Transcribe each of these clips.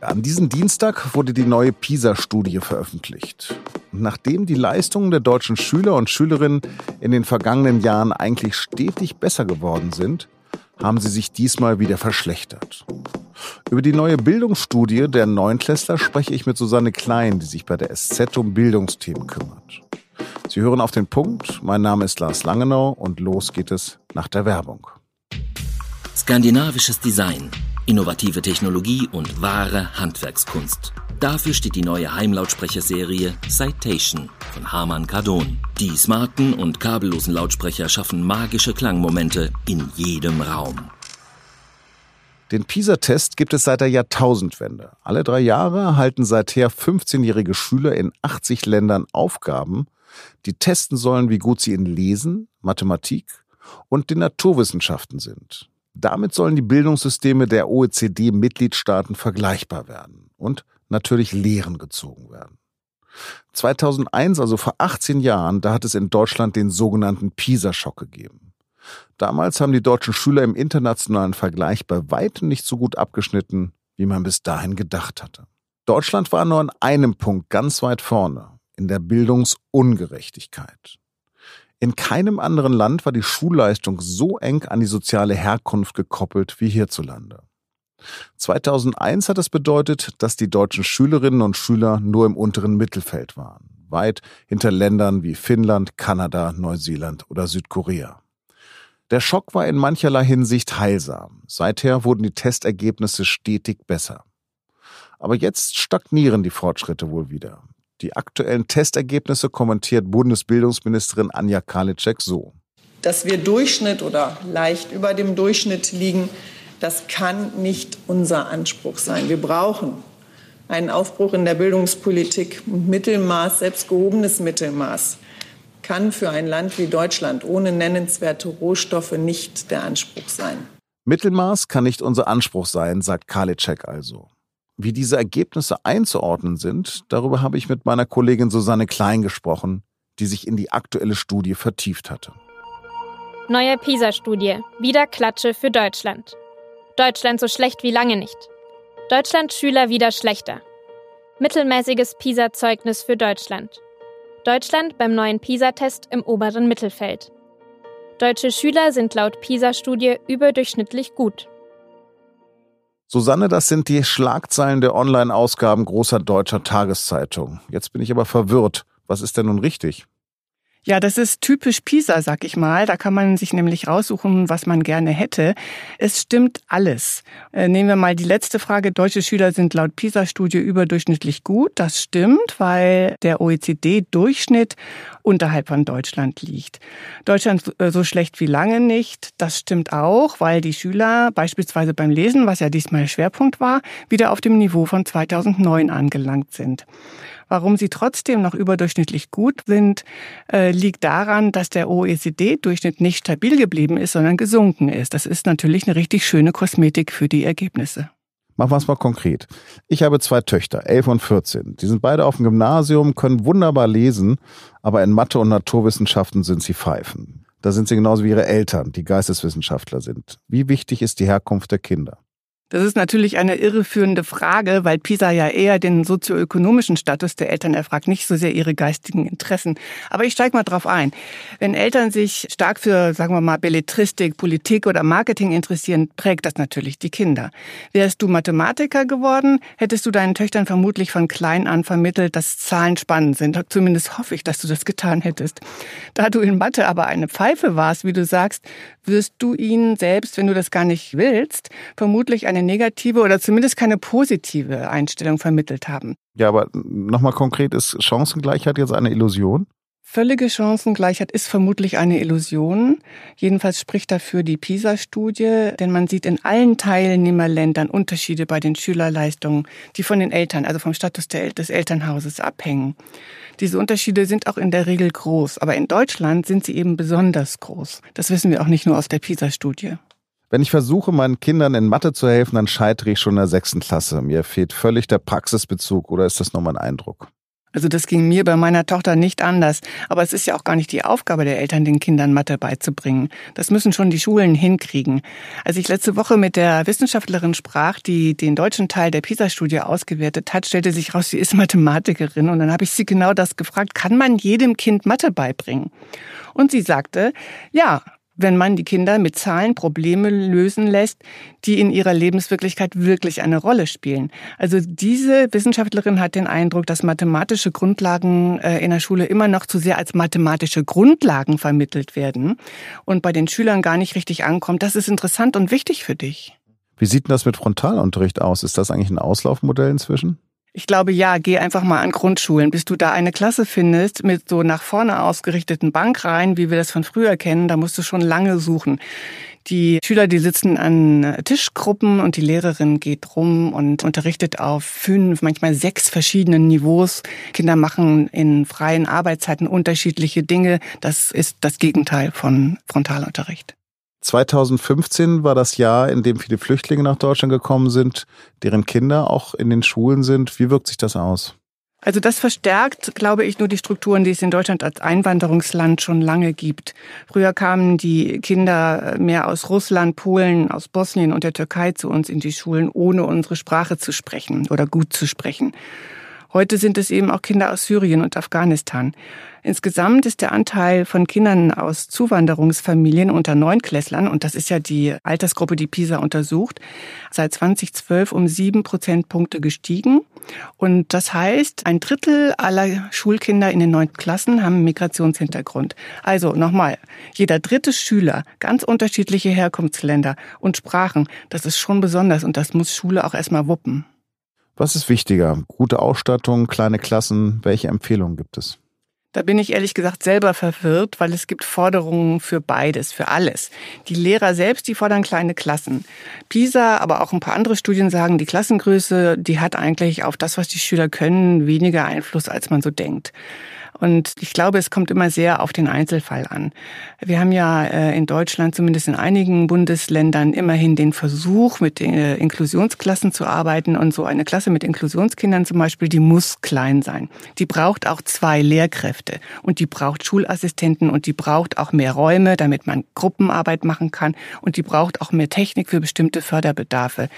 An diesem Dienstag wurde die neue PISA-Studie veröffentlicht. nachdem die Leistungen der deutschen Schüler und Schülerinnen in den vergangenen Jahren eigentlich stetig besser geworden sind, haben sie sich diesmal wieder verschlechtert. Über die neue Bildungsstudie der Neunklässler spreche ich mit Susanne Klein, die sich bei der SZ um Bildungsthemen kümmert. Sie hören auf den Punkt. Mein Name ist Lars Langenau und los geht es nach der Werbung. Skandinavisches Design Innovative Technologie und wahre Handwerkskunst. Dafür steht die neue Heimlautsprecherserie Citation von Harman Kardon. Die smarten und kabellosen Lautsprecher schaffen magische Klangmomente in jedem Raum. Den PISA-Test gibt es seit der Jahrtausendwende. Alle drei Jahre erhalten seither 15-jährige Schüler in 80 Ländern Aufgaben, die testen sollen, wie gut sie in Lesen, Mathematik und den Naturwissenschaften sind. Damit sollen die Bildungssysteme der OECD-Mitgliedstaaten vergleichbar werden und natürlich Lehren gezogen werden. 2001, also vor 18 Jahren, da hat es in Deutschland den sogenannten PISA-Schock gegeben. Damals haben die deutschen Schüler im internationalen Vergleich bei weitem nicht so gut abgeschnitten, wie man bis dahin gedacht hatte. Deutschland war nur an einem Punkt ganz weit vorne, in der Bildungsungerechtigkeit. In keinem anderen Land war die Schulleistung so eng an die soziale Herkunft gekoppelt wie hierzulande. 2001 hat es bedeutet, dass die deutschen Schülerinnen und Schüler nur im unteren Mittelfeld waren, weit hinter Ländern wie Finnland, Kanada, Neuseeland oder Südkorea. Der Schock war in mancherlei Hinsicht heilsam. Seither wurden die Testergebnisse stetig besser. Aber jetzt stagnieren die Fortschritte wohl wieder. Die aktuellen Testergebnisse kommentiert Bundesbildungsministerin Anja Karliczek so. Dass wir Durchschnitt oder leicht über dem Durchschnitt liegen, das kann nicht unser Anspruch sein. Wir brauchen einen Aufbruch in der Bildungspolitik und Mittelmaß, selbst gehobenes Mittelmaß kann für ein Land wie Deutschland ohne nennenswerte Rohstoffe nicht der Anspruch sein. Mittelmaß kann nicht unser Anspruch sein, sagt Karliczek also. Wie diese Ergebnisse einzuordnen sind, darüber habe ich mit meiner Kollegin Susanne Klein gesprochen, die sich in die aktuelle Studie vertieft hatte. Neue PISA-Studie. Wieder Klatsche für Deutschland. Deutschland so schlecht wie lange nicht. Deutschland Schüler wieder schlechter. Mittelmäßiges PISA-Zeugnis für Deutschland. Deutschland beim neuen PISA-Test im oberen Mittelfeld. Deutsche Schüler sind laut PISA-Studie überdurchschnittlich gut. Susanne, das sind die Schlagzeilen der Online-Ausgaben großer deutscher Tageszeitungen. Jetzt bin ich aber verwirrt. Was ist denn nun richtig? Ja, das ist typisch PISA, sag ich mal. Da kann man sich nämlich raussuchen, was man gerne hätte. Es stimmt alles. Äh, nehmen wir mal die letzte Frage. Deutsche Schüler sind laut PISA-Studie überdurchschnittlich gut. Das stimmt, weil der OECD-Durchschnitt unterhalb von Deutschland liegt. Deutschland äh, so schlecht wie lange nicht. Das stimmt auch, weil die Schüler beispielsweise beim Lesen, was ja diesmal Schwerpunkt war, wieder auf dem Niveau von 2009 angelangt sind. Warum sie trotzdem noch überdurchschnittlich gut sind, äh, liegt daran, dass der OECD-Durchschnitt nicht stabil geblieben ist, sondern gesunken ist. Das ist natürlich eine richtig schöne Kosmetik für die Ergebnisse. Machen wir es mal konkret. Ich habe zwei Töchter, 11 und 14. Die sind beide auf dem Gymnasium, können wunderbar lesen, aber in Mathe und Naturwissenschaften sind sie Pfeifen. Da sind sie genauso wie ihre Eltern, die Geisteswissenschaftler sind. Wie wichtig ist die Herkunft der Kinder? Das ist natürlich eine irreführende Frage, weil PISA ja eher den sozioökonomischen Status der Eltern erfragt, nicht so sehr ihre geistigen Interessen. Aber ich steige mal drauf ein. Wenn Eltern sich stark für, sagen wir mal, Belletristik, Politik oder Marketing interessieren, prägt das natürlich die Kinder. Wärst du Mathematiker geworden, hättest du deinen Töchtern vermutlich von klein an vermittelt, dass Zahlen spannend sind. Zumindest hoffe ich, dass du das getan hättest. Da du in Mathe aber eine Pfeife warst, wie du sagst, wirst du ihnen selbst, wenn du das gar nicht willst, vermutlich eine negative oder zumindest keine positive Einstellung vermittelt haben. Ja, aber nochmal konkret, ist Chancengleichheit jetzt eine Illusion? Völlige Chancengleichheit ist vermutlich eine Illusion. Jedenfalls spricht dafür die PISA-Studie, denn man sieht in allen Teilnehmerländern Unterschiede bei den Schülerleistungen, die von den Eltern, also vom Status des Elternhauses abhängen. Diese Unterschiede sind auch in der Regel groß, aber in Deutschland sind sie eben besonders groß. Das wissen wir auch nicht nur aus der PISA-Studie. Wenn ich versuche, meinen Kindern in Mathe zu helfen, dann scheitere ich schon in der sechsten Klasse. Mir fehlt völlig der Praxisbezug oder ist das nur mein Eindruck? Also das ging mir bei meiner Tochter nicht anders. Aber es ist ja auch gar nicht die Aufgabe der Eltern, den Kindern Mathe beizubringen. Das müssen schon die Schulen hinkriegen. Als ich letzte Woche mit der Wissenschaftlerin sprach, die den deutschen Teil der PISA-Studie ausgewertet hat, stellte sich raus, sie ist Mathematikerin. Und dann habe ich sie genau das gefragt, kann man jedem Kind Mathe beibringen? Und sie sagte, ja, wenn man die Kinder mit Zahlen Probleme lösen lässt, die in ihrer Lebenswirklichkeit wirklich eine Rolle spielen. Also diese Wissenschaftlerin hat den Eindruck, dass mathematische Grundlagen äh, in der Schule immer noch zu sehr als mathematische Grundlagen vermittelt werden und bei den Schülern gar nicht richtig ankommt. Das ist interessant und wichtig für dich. Wie sieht denn das mit Frontalunterricht aus? Ist das eigentlich ein Auslaufmodell inzwischen? Ich glaube, ja, geh einfach mal an Grundschulen. Bis du da eine Klasse findest mit so nach vorne ausgerichteten Bankreihen, wie wir das von früher kennen, da musst du schon lange suchen. Die Schüler, die sitzen an Tischgruppen und die Lehrerin geht rum und unterrichtet auf fünf, manchmal sechs verschiedenen Niveaus. Kinder machen in freien Arbeitszeiten unterschiedliche Dinge. Das ist das Gegenteil von Frontalunterricht. 2015 war das Jahr, in dem viele Flüchtlinge nach Deutschland gekommen sind, deren Kinder auch in den Schulen sind. Wie wirkt sich das aus? Also das verstärkt, glaube ich, nur die Strukturen, die es in Deutschland als Einwanderungsland schon lange gibt. Früher kamen die Kinder mehr aus Russland, Polen, aus Bosnien und der Türkei zu uns in die Schulen, ohne unsere Sprache zu sprechen oder gut zu sprechen. Heute sind es eben auch Kinder aus Syrien und Afghanistan. Insgesamt ist der Anteil von Kindern aus Zuwanderungsfamilien unter Neunklässlern, und das ist ja die Altersgruppe, die PISA untersucht, seit 2012 um sieben Prozentpunkte gestiegen. Und das heißt, ein Drittel aller Schulkinder in den neunten Klassen haben Migrationshintergrund. Also nochmal, jeder dritte Schüler, ganz unterschiedliche Herkunftsländer und Sprachen, das ist schon besonders und das muss Schule auch erstmal wuppen. Was ist wichtiger? Gute Ausstattung, kleine Klassen? Welche Empfehlungen gibt es? Da bin ich ehrlich gesagt selber verwirrt, weil es gibt Forderungen für beides, für alles. Die Lehrer selbst, die fordern kleine Klassen. PISA, aber auch ein paar andere Studien sagen, die Klassengröße, die hat eigentlich auf das, was die Schüler können, weniger Einfluss, als man so denkt. Und ich glaube, es kommt immer sehr auf den Einzelfall an. Wir haben ja äh, in Deutschland, zumindest in einigen Bundesländern, immerhin den Versuch, mit den äh, Inklusionsklassen zu arbeiten. Und so eine Klasse mit Inklusionskindern zum Beispiel, die muss klein sein. Die braucht auch zwei Lehrkräfte. Und die braucht Schulassistenten und die braucht auch mehr Räume, damit man Gruppenarbeit machen kann. Und die braucht auch mehr Technik für bestimmte Förderbedarfe.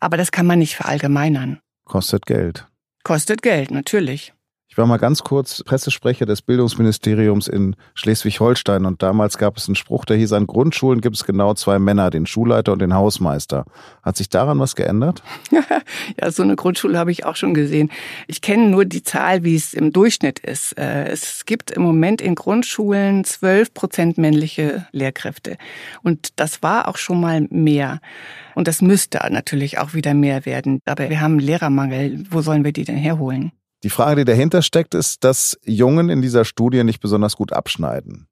Aber das kann man nicht verallgemeinern. Kostet Geld. Kostet Geld, natürlich. Ich war mal ganz kurz Pressesprecher des Bildungsministeriums in Schleswig-Holstein und damals gab es einen Spruch, der hieß, an Grundschulen gibt es genau zwei Männer, den Schulleiter und den Hausmeister. Hat sich daran was geändert? ja, so eine Grundschule habe ich auch schon gesehen. Ich kenne nur die Zahl, wie es im Durchschnitt ist. Äh, es gibt im Moment in Grundschulen zwölf Prozent männliche Lehrkräfte. Und das war auch schon mal mehr. Und das müsste natürlich auch wieder mehr werden. Aber wir haben Lehrermangel. Wo sollen wir die denn herholen? Die Frage, die dahinter steckt, ist, dass Jungen in dieser Studie nicht besonders gut abschneiden.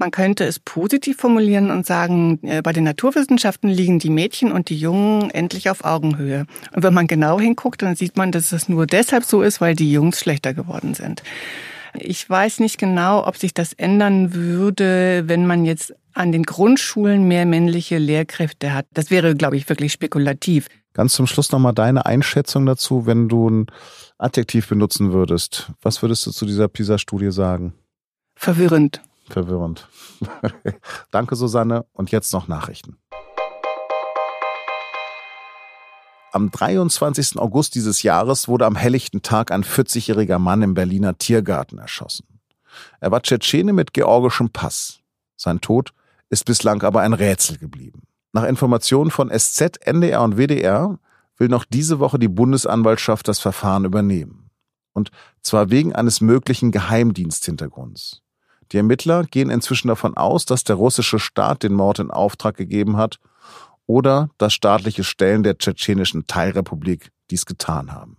Man könnte es positiv formulieren und sagen, äh, bei den Naturwissenschaften liegen die Mädchen und die Jungen endlich auf Augenhöhe. Und wenn man genau hinguckt, dann sieht man, dass es nur deshalb so ist, weil die Jungs schlechter geworden sind. Ich weiß nicht genau, ob sich das ändern würde, wenn man jetzt an den Grundschulen mehr männliche Lehrkräfte hat. Das wäre, glaube ich, wirklich spekulativ. Ganz zum Schluss nochmal deine Einschätzung dazu, wenn du ein Adjektiv benutzen würdest. Was würdest du zu dieser PISA-Studie sagen? Verwirrend. Verwirrend. Danke, Susanne. Und jetzt noch Nachrichten. Am 23. August dieses Jahres wurde am helllichten Tag ein 40-jähriger Mann im Berliner Tiergarten erschossen. Er war Tschetschene mit georgischem Pass. Sein Tod ist bislang aber ein Rätsel geblieben. Nach Informationen von SZ, NDR und WDR will noch diese Woche die Bundesanwaltschaft das Verfahren übernehmen. Und zwar wegen eines möglichen Geheimdiensthintergrunds. Die Ermittler gehen inzwischen davon aus, dass der russische Staat den Mord in Auftrag gegeben hat oder dass staatliche Stellen der tschetschenischen Teilrepublik dies getan haben.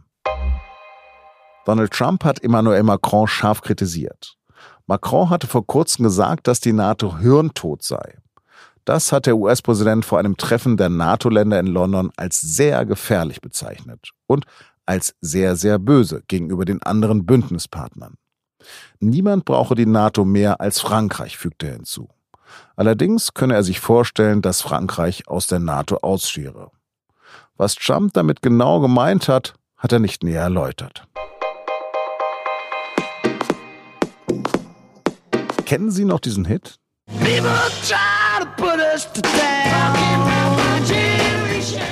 Donald Trump hat Emmanuel Macron scharf kritisiert. Macron hatte vor kurzem gesagt, dass die NATO hirntot sei. Das hat der US-Präsident vor einem Treffen der NATO-Länder in London als sehr gefährlich bezeichnet und als sehr, sehr böse gegenüber den anderen Bündnispartnern. Niemand brauche die NATO mehr als Frankreich, fügte er hinzu. Allerdings könne er sich vorstellen, dass Frankreich aus der NATO ausschere. Was Trump damit genau gemeint hat, hat er nicht näher erläutert. Kennen Sie noch diesen Hit?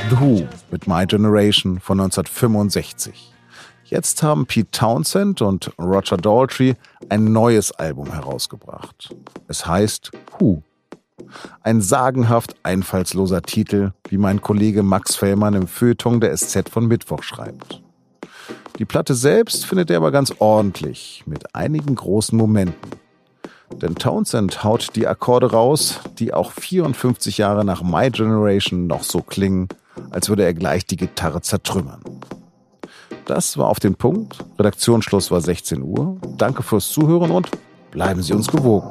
The Who mit My Generation von 1965. Jetzt haben Pete Townsend und Roger Daltrey ein neues Album herausgebracht. Es heißt Who. Ein sagenhaft einfallsloser Titel, wie mein Kollege Max Fellmann im Feuilleton der SZ von Mittwoch schreibt. Die Platte selbst findet er aber ganz ordentlich, mit einigen großen Momenten. Denn Townsend haut die Akkorde raus, die auch 54 Jahre nach My Generation noch so klingen, als würde er gleich die Gitarre zertrümmern. Das war auf den Punkt. Redaktionsschluss war 16 Uhr. Danke fürs Zuhören und bleiben Sie uns gewogen.